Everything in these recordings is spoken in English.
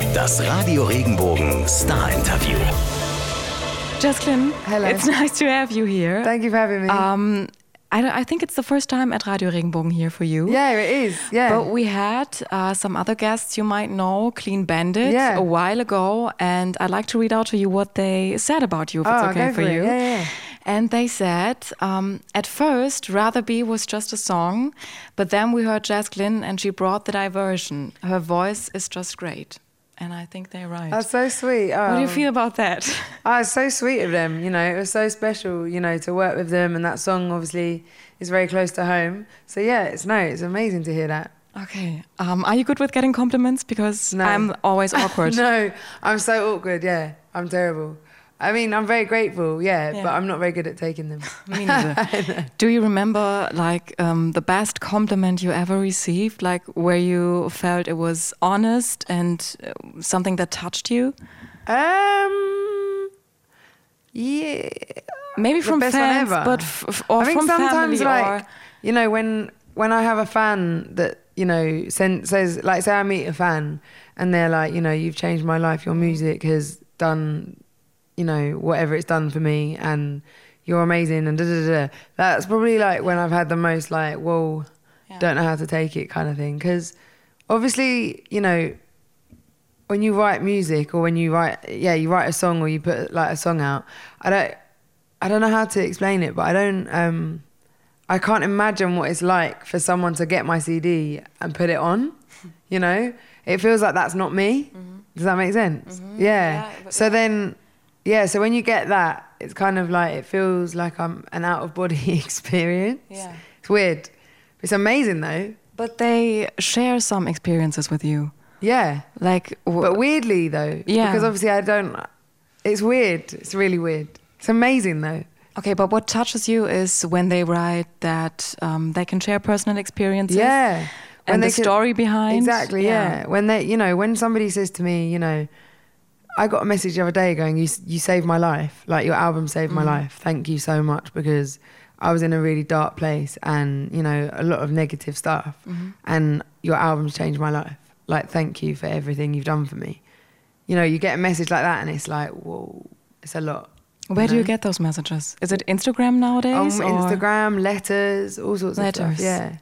Das Radio Regenbogen Star Interview. Jess Glynne, Hello. it's nice to have you here. Thank you for having me. Um, I, I think it's the first time at Radio Regenbogen here for you. yeah, it is. Yeah. But we had uh, some other guests you might know, Clean Bandit, Yeah. a while ago, and I'd like to read out to you what they said about you, if it's Oh, okay go for for it. you. Yeah, yeah. And they said, um, at first, Rather Be was just a song, but then we heard Jess Glynne and she brought the diversion. Her voice is just great. And I think they're right. That's so sweet. Oh. what do you feel about that? Oh, it's so sweet of them. You know, it was so special. You know, to work with them, and that song obviously is very close to home. So yeah, it's no, it's amazing to hear that. Okay. Um, are you good with getting compliments? Because No. I'm always awkward. no, I'm so awkward. Yeah, I'm terrible. I mean, I'm very grateful. Yeah, Yeah. but I'm not very good at taking them. Me neither. Do you remember like um, the best compliment you ever received? Like where you felt it was honest and uh, something that touched you? um, yeah. Maybe The from best one fans, ever. but or I think from sometimes, like you know, when when I have a fan that you know send, says, like, say I meet a fan and they're like, you know, you've changed my life. Your music has done, you know, whatever it's done for me, and you're amazing. And da da da. That's probably like when I've had the most like, whoa, Yeah. don't know how to take it kind of thing. Because obviously, you know. When you write music, or when you write, yeah, you write a song, or you put like a song out. I don't, I don't know how to explain it, but I don't. Um, I can't imagine what it's like for someone to get my CD and put it on. You know, it feels like that's not me. Does that make sense? Yeah. Yeah, but So then, yeah. So when you get that, it's kind of like it feels like I'm an out of body experience. Yeah. It's weird. It's amazing though. but they share some experiences with you. Yeah. Like w- But weirdly though. Yeah. Because obviously I don't. It's weird. It's really weird. It's amazing though. okay, but what touches you is when they write that um, they can share personal experiences. Yeah. And the they could- story behind. Exactly, yeah. When they, you know, when somebody says to me, you know, I got a message the other day going, you, you saved my life. Like your album saved my life. Thank you so much because I was in a really dark place and, you know, a lot of negative stuff. Mm-hmm. And your album's changed my life. Like, thank you for everything you've done for me. You know, you get a message like that and it's like, whoa, it's a lot. Where do you get those messages? Is it Instagram nowadays? On or Instagram, letters, all sorts of Letters. stuff. Yeah.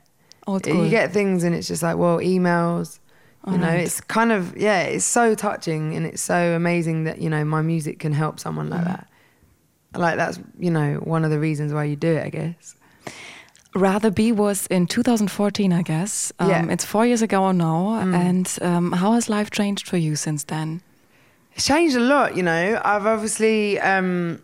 School? You get things and it's just like, well, emails. You know, it's kind of yeah, it's so touching and it's so amazing that you know my music can help someone like that. Like that's you know one of the reasons why you do it, I guess. Rather Be was in 2014, I guess. Um, Yeah. Mm. It's four years ago now. And um, how has life changed for you since then? It's changed a lot, you know. I've obviously um,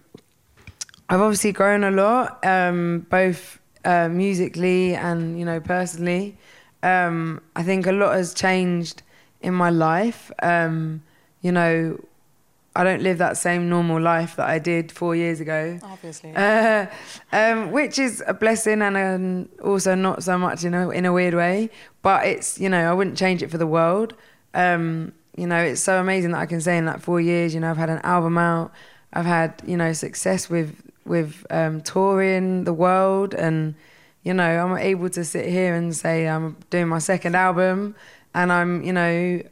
I've obviously grown a lot, um, both uh, musically and you know personally. Um, I think a lot has changed in my life. Um, you know, I don't live that same normal life that I did four years ago. Obviously. Uh, um, which is a blessing and um, also not so much in a in a weird way. But it's you know I wouldn't change it for the world. Um, you know it's so amazing that I can say in like four years, you know I've had an album out, I've had you know success with with um, touring the world, and you know I'm able to sit here and say I'm doing my second album, and I'm you know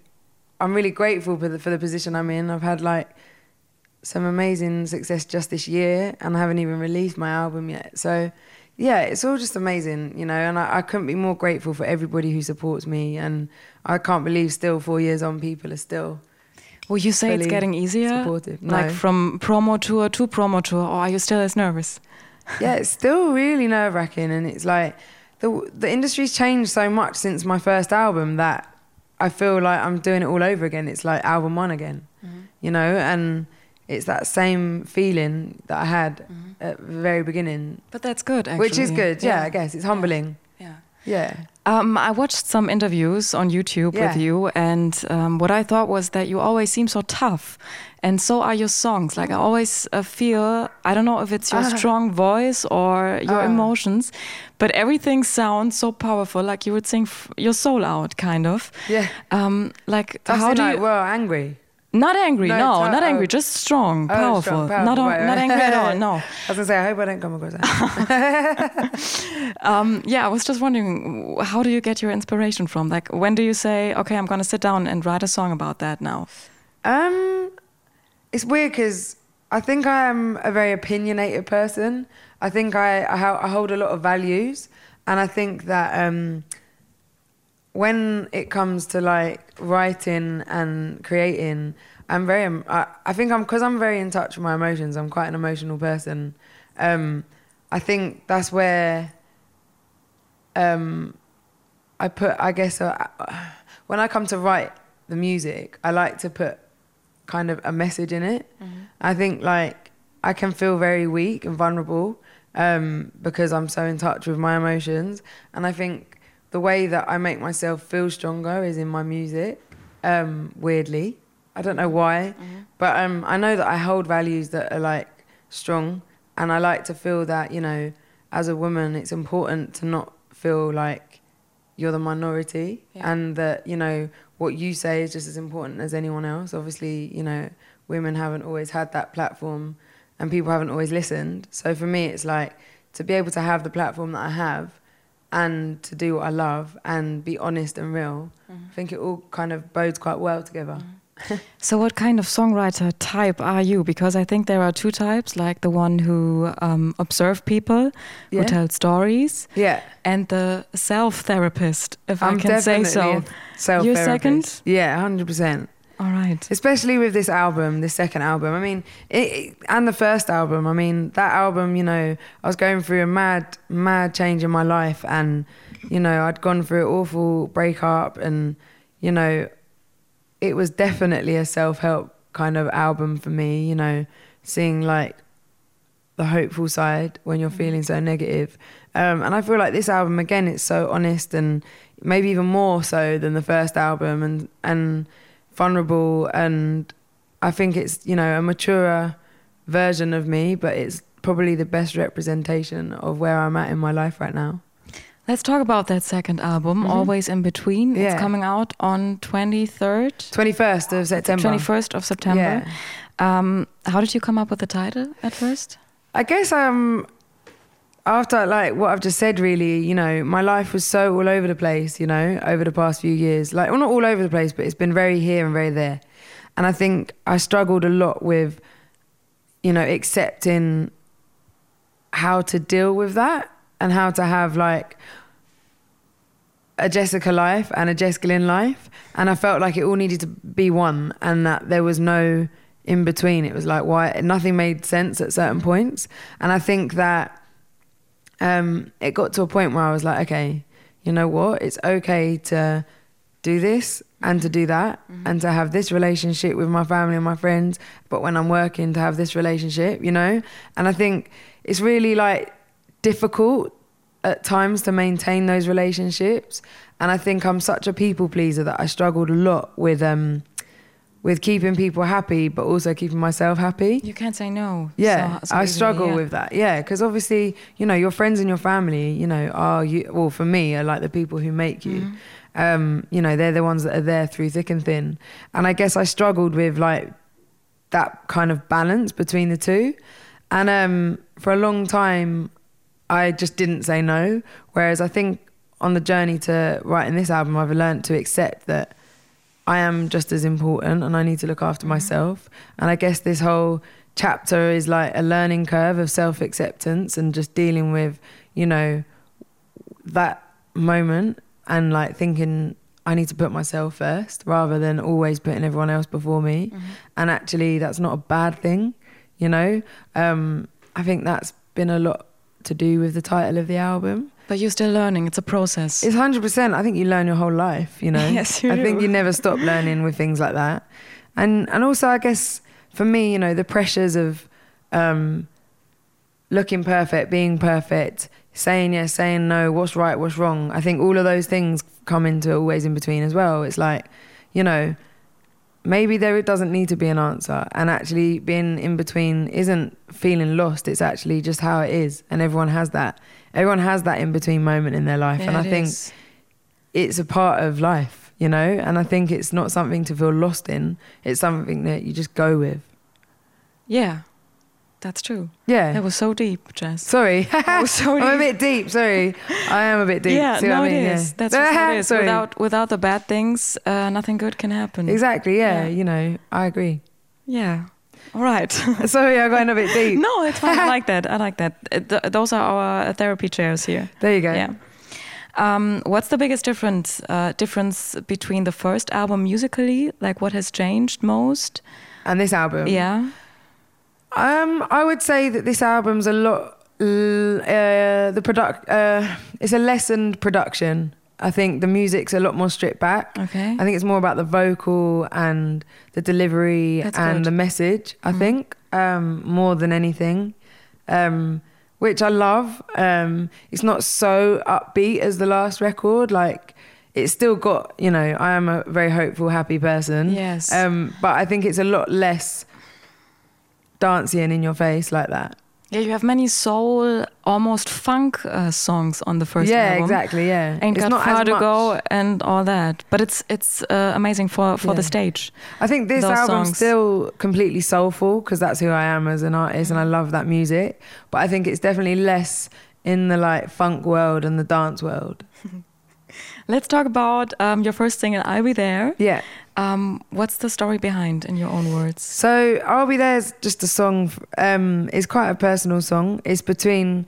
I'm really grateful for the for the position I'm in. I've had like some amazing success just this year, and I haven't even released my album yet. So, yeah, it's all just amazing, you know. And I, I couldn't be more grateful for everybody who supports me. And I can't believe still four years on, people are still Will you say it's getting easier? supportive. Like from promo tour to promo tour, or are you still as nervous? Yeah, it's still really nerve wracking, and it's like the the industry's changed so much since my first album that I feel like I'm doing it all over again. It's like album one again, mm-hmm. you know, and it's that same feeling that I had mm-hmm. at the very beginning, But that's good, actually. which is good. Yeah, I guess it's humbling. Yeah. Yeah. Um, I watched some interviews on YouTube with you, and um, what I thought was that you always seem so tough, and so are your songs. Like I always uh, feel, I don't know if it's your Ah. strong voice or your Ah. emotions, but everything sounds so powerful. Like you would sing f- your soul out, kind of. Yeah. Um, like That's how do like, you? well, angry. Not angry, No, no, ti- not angry, oh. just strong, Oh, powerful. strong, powerful, Not, not angry at all, no. I was gonna say, I hope I don't come across that. Um, yeah, I was just wondering, how do you get your inspiration from? Like, when do you say, okay, I'm going to sit down and write a song about that now? Um, it's weird because I think I am a very opinionated person. I think I I, I hold a lot of values, and I think that um, when it comes to like writing and creating, I'm very. um, I, I think I'm because I'm very in touch with my emotions. I'm quite an emotional person. Um, I think that's where um, I put. I guess uh, when I come to write the music, I like to put kind of a message in it. I think like I can feel very weak and vulnerable um, because I'm so in touch with my emotions, and I think the way that I make myself feel stronger is in my music. Um, weirdly, I don't know why, but um, I know that I hold values that are like strong, and I like to feel that you know, as a woman, it's important to not feel like you're the minority Yeah. and that you know what you say is just as important as anyone else obviously you know women haven't always had that platform and people haven't always listened so for me it's like to be able to have the platform that i have and to do what i love and be honest and real i think it all kind of bodes quite well together So, what kind of songwriter type are you? Because I think there are two types, like the one who um, observe people, who Yeah. tell stories, yeah and the self-therapist, if i'm I can say definitely so. self You're second? yeah 100% All right. especially with this album, this second album. I mean, it, and the first album. I mean, that album. You know, I was going through a mad, mad change in my life, and you know, I'd gone through an awful breakup, and you know, it was definitely a self-help kind of album for me. You know, seeing like the hopeful side when you're feeling so negative. Um, and I feel like this album again, it's so honest and maybe even more so than the first album, and and vulnerable. And I think it's you know a maturer version of me, but it's probably the best representation of where I'm at in my life right now. Let's talk about that second album, Always in Between. It's Mm-hmm. Coming out on 23rd, Twenty first of September. 21st of September. Um, how did you come up with the title at first? I guess um after like what I've just said really, you know, my life was so all over the place, you know, over the past few years. Like well not all over the place, but it's been very here and very there. And I think I struggled a lot with you know, accepting how to deal with that and how to have like a Jessica life and a Jessica Lynn life. And I felt like it all needed to be one and that there was no in between. It was like why nothing made sense at certain points. And I think that um, it got to a point where I was like, okay, you know what? It's okay to do this and to do that and to have this relationship with my family and my friends. But when I'm working, to have this relationship, you know? And I think it's really like difficult at times to maintain those relationships. And I think I'm such a people pleaser that I struggled a lot with um with keeping people happy, but also keeping myself happy. You can't say no. Yeah, so- so I struggle yeah. with that. Yeah, because obviously, you know, your friends and your family, you know, are you. Well, for me, are like the people who make you. Mm-hmm. Um, you know, they're the ones that are there through thick and thin. And I guess I struggled with like that kind of balance between the two. And um, for a long time, I just didn't say no. Whereas I think on the journey to writing this album, I've learned to accept that I am just as important and I need to look after myself. And I guess this whole chapter is like a learning curve of self acceptance and just dealing with, you know, that moment and like thinking I need to put myself first rather than always putting everyone else before me. And actually, that's not a bad thing, you know? Um, I think that's been a lot to do with the title of the album. But you're still learning. It's a process. It's hundred percent. I think you learn your whole life. You know. Yes, you I think you never stop learning with things like that, and and also I guess for me, you know, the pressures of um, looking perfect, being perfect, saying yes, saying no, what's right, what's wrong. I think all of those things come into always in between as well. It's like, you know, maybe there it doesn't need to be an answer, and actually being in between isn't feeling lost. It's actually just how it is, and everyone has that. Everyone has that in between moment in their life, and I think is. it's a part of life. you know. And I think it's not something to feel lost in. It's something that you just go with. Yeah, that's true. Yeah. It was so deep, Jess. Sorry, was so I'm a bit deep. Sorry, I am a bit deep. yeah, See no, what I mean? it is. Yeah. That's what it is. Sorry. Without without the bad things, uh, nothing good can happen. exactly. Yeah, Yeah. you know, I agree. Yeah. All right. Sorry, I got going a bit deep. no, it's fine. I like that. I like that. Uh, th- those are our uh, therapy chairs here. There you go. Yeah. Um, what's the biggest difference uh, difference between the first album musically? Like, what has changed most? And this album. Yeah. Um, I would say that this album's a lot. Uh, the product. Uh, it's a lessened production. I think the music's a lot more stripped back. Okay. I think it's more about the vocal and the delivery That's and good. the message. I Mhm. think um, more than anything, um, which I love. Um, it's not so upbeat as the last record. Like it's still got. You know, I am a very hopeful, happy person. Yes. Um, but I think it's a lot less dancey and in your face like that. Yeah, you have many soul, almost funk uh, songs on the first yeah, album. exactly. Yeah, Ain't it's got not far to go and all that, but it's it's uh, amazing for for the stage. I think this album's songs. still completely soulful because that's who I am as an artist and I love that music. But I think it's definitely less in the like funk world and the dance world. Let's talk about um, your first single, "I'll Be There." Yeah. Um, what's the story behind, in your own words? So I'll Be There's just a song. Um, it's quite a personal song. It's between.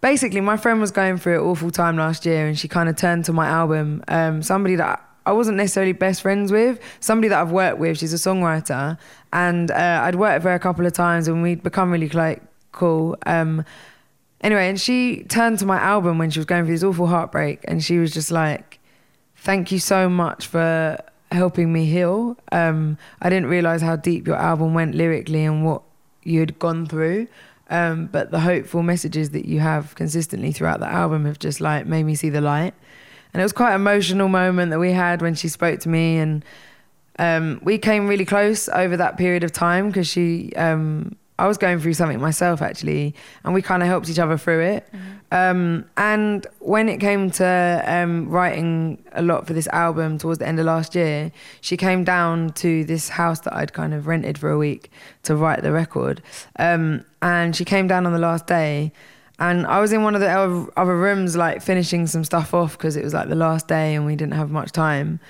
Basically, my friend was going through an awful time last year, and she kind of turned to my album. Um, somebody that I wasn't necessarily best friends with, somebody that I've worked with. She's a songwriter, and uh, I'd worked with her a couple of times, and we'd become really like cool. Um, anyway, and she turned to my album when she was going through this awful heartbreak, and she was just like, "Thank you so much for helping me heal. Um, I didn't realize how deep your album went lyrically and what you'd gone through." Um, but the hopeful messages that you have consistently throughout the album have just like made me see the light. And it was quite an emotional moment that we had when she spoke to me, and um, we came really close over that period of time because she, um, I was going through something myself actually, and we kind of helped each other through it. Um, and when it came to um, writing a lot for this album towards the end of last year, she came down to this house that I'd kind of rented for a week to write the record. Um, and she came down on the last day. And I was in one of the other rooms, like finishing some stuff off because it was like the last day and we didn't have much time.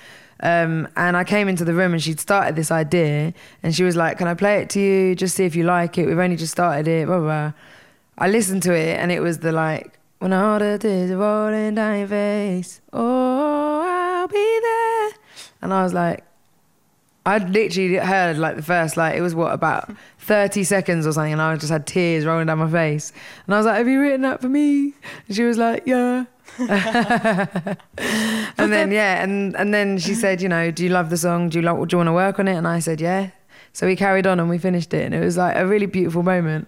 Um, and I came into the room and she'd started this idea and she was like, Can I play it to you? Just see if you like it. We've only just started it, blah, blah, blah. I listened to it and it was the like, When all the tears are rolling down your face, oh, I'll be there. And I was like, I'd literally heard like the first, like, it was what, about 30 seconds or something. And I just had tears rolling down my face. And I was like, Have you written that for me? And she was like, Yeah. and then yeah, and and then she said, you know, do you love the song? Do you like? Do you want to work on it? And I said, yeah. So we carried on and we finished it, and it was like a really beautiful moment.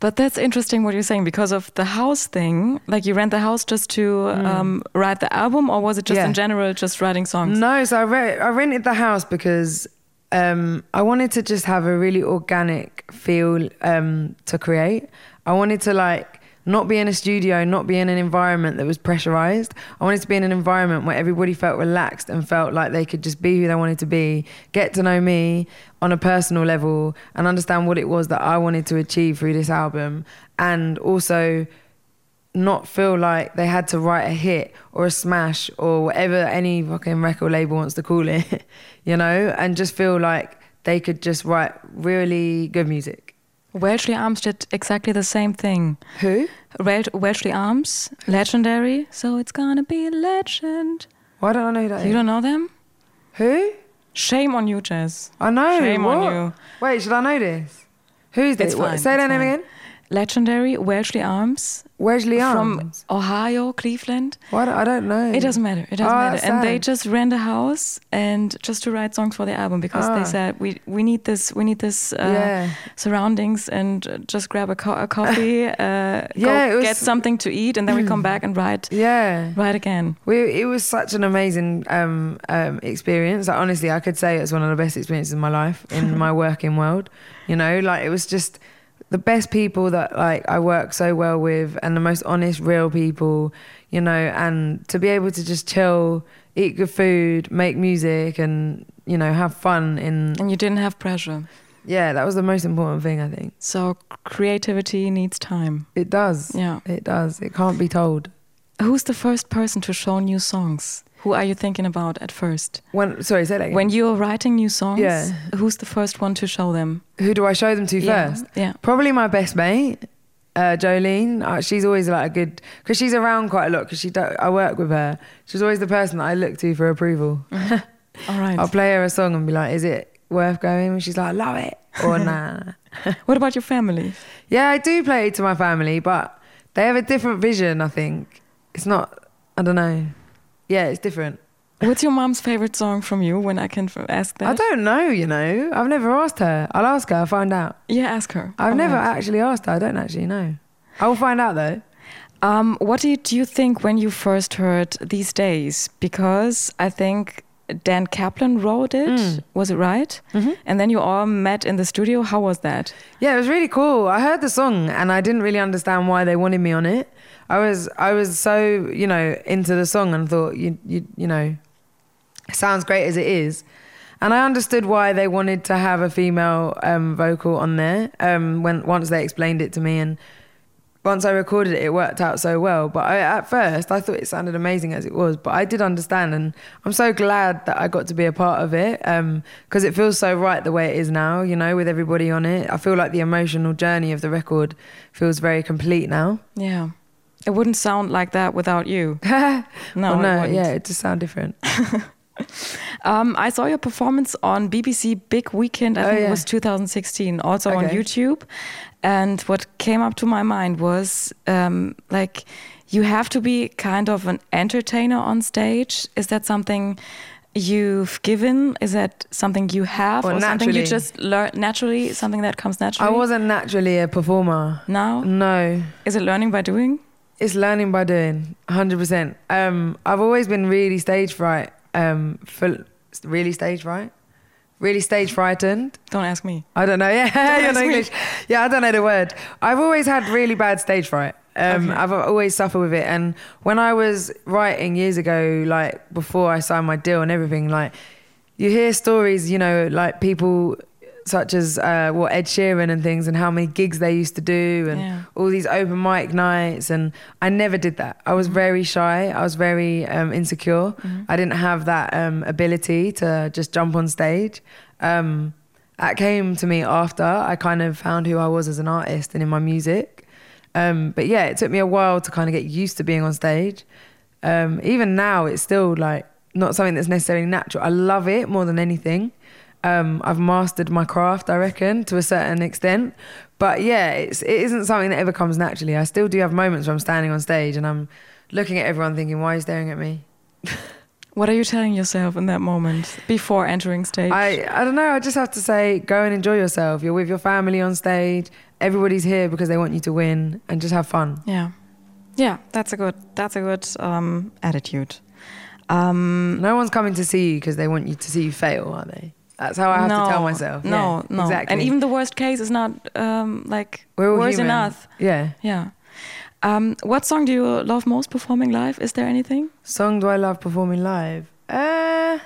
But that's interesting what you're saying because of the house thing. Like you rent the house just to um, write the album, or was it just Mm. Yeah. in general just writing songs? No, so I, re- I rented the house because um, I wanted to just have a really organic feel um, to create. I wanted to like not be in a studio, not be in an environment that was pressurized. I wanted to be in an environment where everybody felt relaxed and felt like they could just be who they wanted to be, get to know me on a personal level, and understand what it was that I wanted to achieve through this album, and also not feel like they had to write a hit or a smash or whatever any fucking record label wants to call it, you know, and just feel like they could just write really good music. Welshly Arms did exactly the same thing. Who? Wel- Welshly Arms, legendary. So it's gonna be a legend. Why don't I know who that You is? don't know them? Who? Shame on you, Jess. I know. Shame on what? you. Wait, should I know this? Who's this? It's What- fine, Say it's that name fine. again. Legendary Welshly Arms Wesley from Ohio, Cleveland. Don't, I don't know. It doesn't matter. It doesn't Oh, matter. that's And they just rent a house and just to write songs for the album because Ah. they said we we need this we need this uh, Yeah. surroundings and just grab a, co- a coffee, uh, Yeah, go was- get something to eat, and then we come back and write Yeah. write again. We, it was such an amazing um, um, experience. Like, honestly, I could say it's one of the best experiences of my life in my working world. You know, like it was just the best people that like I work so well with, and the most honest, real people. You know, and to be able to just chill eat good food, make music, and you know have fun. In And you didn't have pressure. yeah, that was the most important thing. I think So creativity needs time. it does. Yeah. it does. It can't be told. Who's the first person to show new songs? Who are you thinking about at first? When sorry, say that again. When you're writing new songs, Yeah. who's the first one to show them? Who do I show them to Yeah, first? yeah. Probably my best mate, uh, Jolene. Uh, she's always like a good because she's around quite a lot. Because she, do, I work with her. She's always the person that I look to for approval. All right. I'll play her a song and be like, "Is it worth going?" And she's like, "I "Love it," or "Nah." What about your family? yeah, I do play it to my family, but they have a different vision. I think it's not. I don't know. Yeah, it's different. What's your mom's favorite song from you? When I can f- ask that. I don't know. You know, I've never asked her. I'll ask her. I'll find out. Yeah, ask her. I've All never right. actually asked her. I don't actually know. I will find out though. Um, what did you think when you first heard These Days? Because I think Dan Caplen wrote it. Mm. Was it right? Mm-hmm. And then you all met in the studio. How was that? Yeah, it was really cool. I heard the song and I didn't really understand why they wanted me on it. I was I was so you know into the song and thought you you you know, it sounds great as it is, and I understood why they wanted to have a female um, vocal on there. Um, when once they explained it to me and once I recorded it, it worked out so well. But I, at first, I thought it sounded amazing as it was. But I did understand, and I'm so glad that I got to be a part of it because it feels so right the way it is now. You know, with everybody on it, I feel like the emotional journey of the record feels very complete now. Yeah. It wouldn't sound like that without you. No, no, wouldn't. yeah, it just sound different. Um, I saw your performance on BBC Big Weekend. I Oh, think it was 2016, also on Okay. YouTube. And what came up to my mind was um, like you have to be kind of an entertainer on stage. Is that something you've given? Is that something you have, Or or something you just learn naturally? Something that comes naturally. I wasn't naturally a performer. now. No, Is it learning by doing? It's learning by doing, 100%. Um, I've always been really stage fright. Um, for, really stage fright? Really stage frightened. Don't ask me. I don't know. Yeah, Don't know me. Yeah, I don't know the word. I've always had really bad stage fright. Um, Okay. I've always suffered with it. And when I was writing years ago, like before I signed my deal and everything, like you hear stories, you know, like people such as uh, what Ed Sheeran and things, and how many gigs they used to do, and Yeah. all these open mic nights. And I never did that. I was very shy. I was very um, insecure. I didn't have that um, ability to just jump on stage. Um, that came to me after I kind of found who I was as an artist and in my music. Um, but yeah, it took me a while to kind of get used to being on stage. Um, even now, it's still like not something that's necessarily natural. I love it more than anything. Um, I've mastered my craft, I reckon, to a certain extent. But yeah, it's, it isn't something that ever comes naturally. I still do have moments where I'm standing on stage and I'm looking at everyone thinking, why are you staring at me? What are you telling yourself in that moment before entering stage? I, I don't know. I just have to say, go and enjoy yourself. You're with your family on stage. Everybody's here because they want you to win and just have fun. Yeah, yeah, that's a good that's a good um, attitude. Um, No one's coming to see you because they want you to see you fail, are they? That's how I have no, to tell myself. No, Yeah, no, exactly. and even the worst case is not um, like worse human. enough. Yeah. Yeah. Um, what song do you love most performing live? Is there anything? Song do I love performing live? Uh,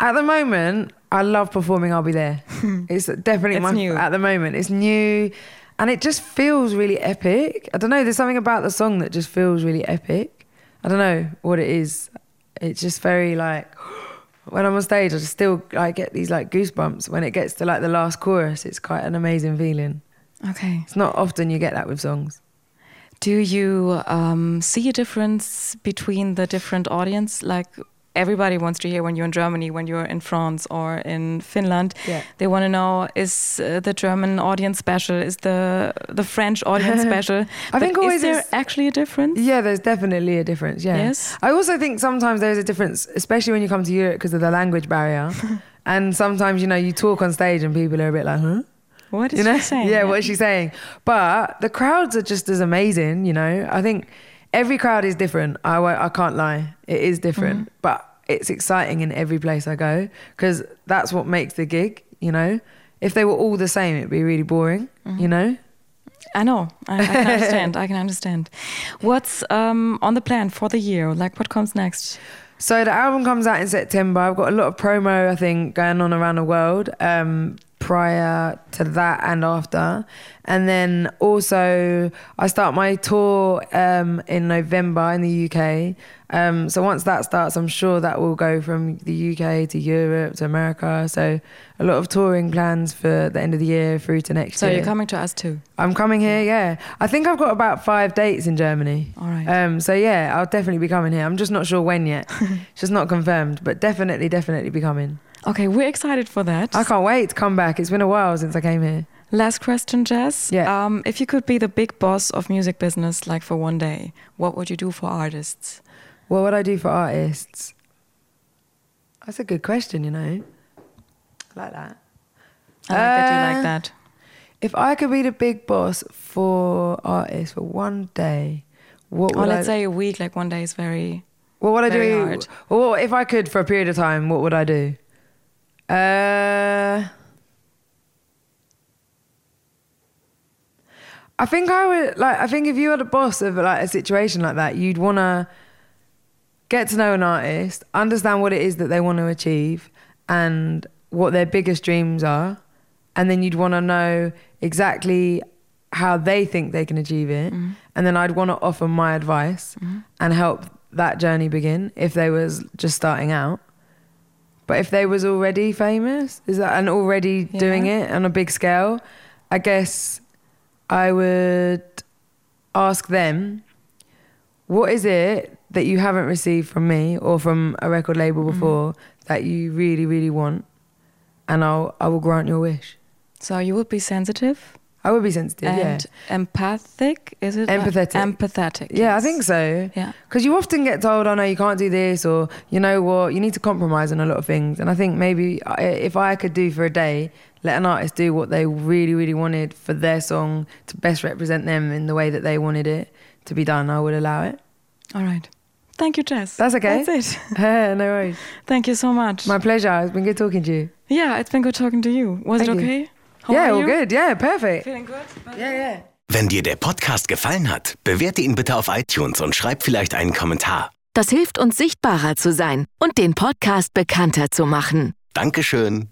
at the moment, I love performing. I'll be there. it's definitely It's my new. at the moment. It's new, and it just feels really epic. I don't know. There's something about the song that just feels really epic. I don't know what it is. It's just very like when I'm on stage, I just still I get these like goosebumps when it gets to like the last chorus. It's quite an amazing feeling. Okay. It's not often you get that with songs. Do you um, see a difference between the different audience? Like everybody wants to hear when you're in Germany, when you're in France or in Finland. Yeah. They want to know: is uh, the German audience special? Is the the French audience special? But think always is there actually a difference? Yeah, there's definitely a difference. Yeah. Yes? I also think sometimes there's a difference, especially when you come to Europe because of the language barrier. and sometimes, you know, you talk on stage and people are a bit like, huh? What is You know? she saying? Yeah, what is she saying? But the crowds are just as amazing, you know? I think every crowd is different. I, I can't lie. It is different. Mm-hmm. But it's exciting in every place I go because that's what makes the gig, you know? If they were all the same, it'd be really boring, Mm-hmm. you know? I know. I, I can understand. I can understand. What's um, on the plan for the year? Like, what comes next? So the album comes out in September. I've got a lot of promo, I think, going on around the world. Um, prior to that and after. And then also, I start my tour um, in November in the UK. Um, so once that starts, I'm sure that will go from the UK to Europe to America. So a lot of touring plans for the end of the year through to next So year. So you're coming to us too. I'm coming here, yeah. I think I've got about five dates in Germany. All right. Um, so yeah, I'll definitely be coming here. I'm just not sure when yet. it's just not confirmed, but definitely, definitely be coming. Okay, we're excited for that. I can't wait to come back. It's been a while since I came here. Last question, Jess. Yeah. Um, if you could be the big boss of music business, like for one day, what would you do for artists? What would I do for artists? That's a good question, you know. I like that. I like that you Uh, like that. If I could be the big boss for artists for one day, what Or let's I? say a week, like one day is very. Well, what would I do? hard. Well, if I could for a period of time, what would I do? Uh, I think I would like. I think if you were the boss of like a situation like that, you'd want to get to know an artist, understand what it is that they want to achieve, and what their biggest dreams are, and then you'd want to know exactly how they think they can achieve it, and then I'd want to offer my advice and help that journey begin if they was just starting out. But if they was already famous, is that and already doing it on a big scale, I guess I would ask them, what is it that you haven't received from me or from a record label Mm-hmm. before that you really, really want? And I'll I will grant your wish. So you would be sensitive I would be sensitive, yeah. and empathic. Is it like- Empathetic. empathetic. Yeah, I think so. Yeah. Because you often get told, oh no, you can't do this, or you know what, you need to compromise on a lot of things. And I think maybe if I could do for a day, let an artist do what they really, really wanted for their song to best represent them in the way that they wanted it to be done, I would allow it. All right. Thank you, Jess. That's okay. That's it. no worries. Thank you so much. My pleasure. It's been good talking to you. yeah, it's been good talking to you. Was Thank it you. Okay? How yeah, are all you? good. Yeah, perfect. Feeling good? Yeah, yeah. Wenn dir der Podcast gefallen hat, bewerte ihn bitte auf iTunes und schreib vielleicht einen Kommentar. Das hilft uns sichtbarer zu sein und den Podcast bekannter zu machen. Dankeschön.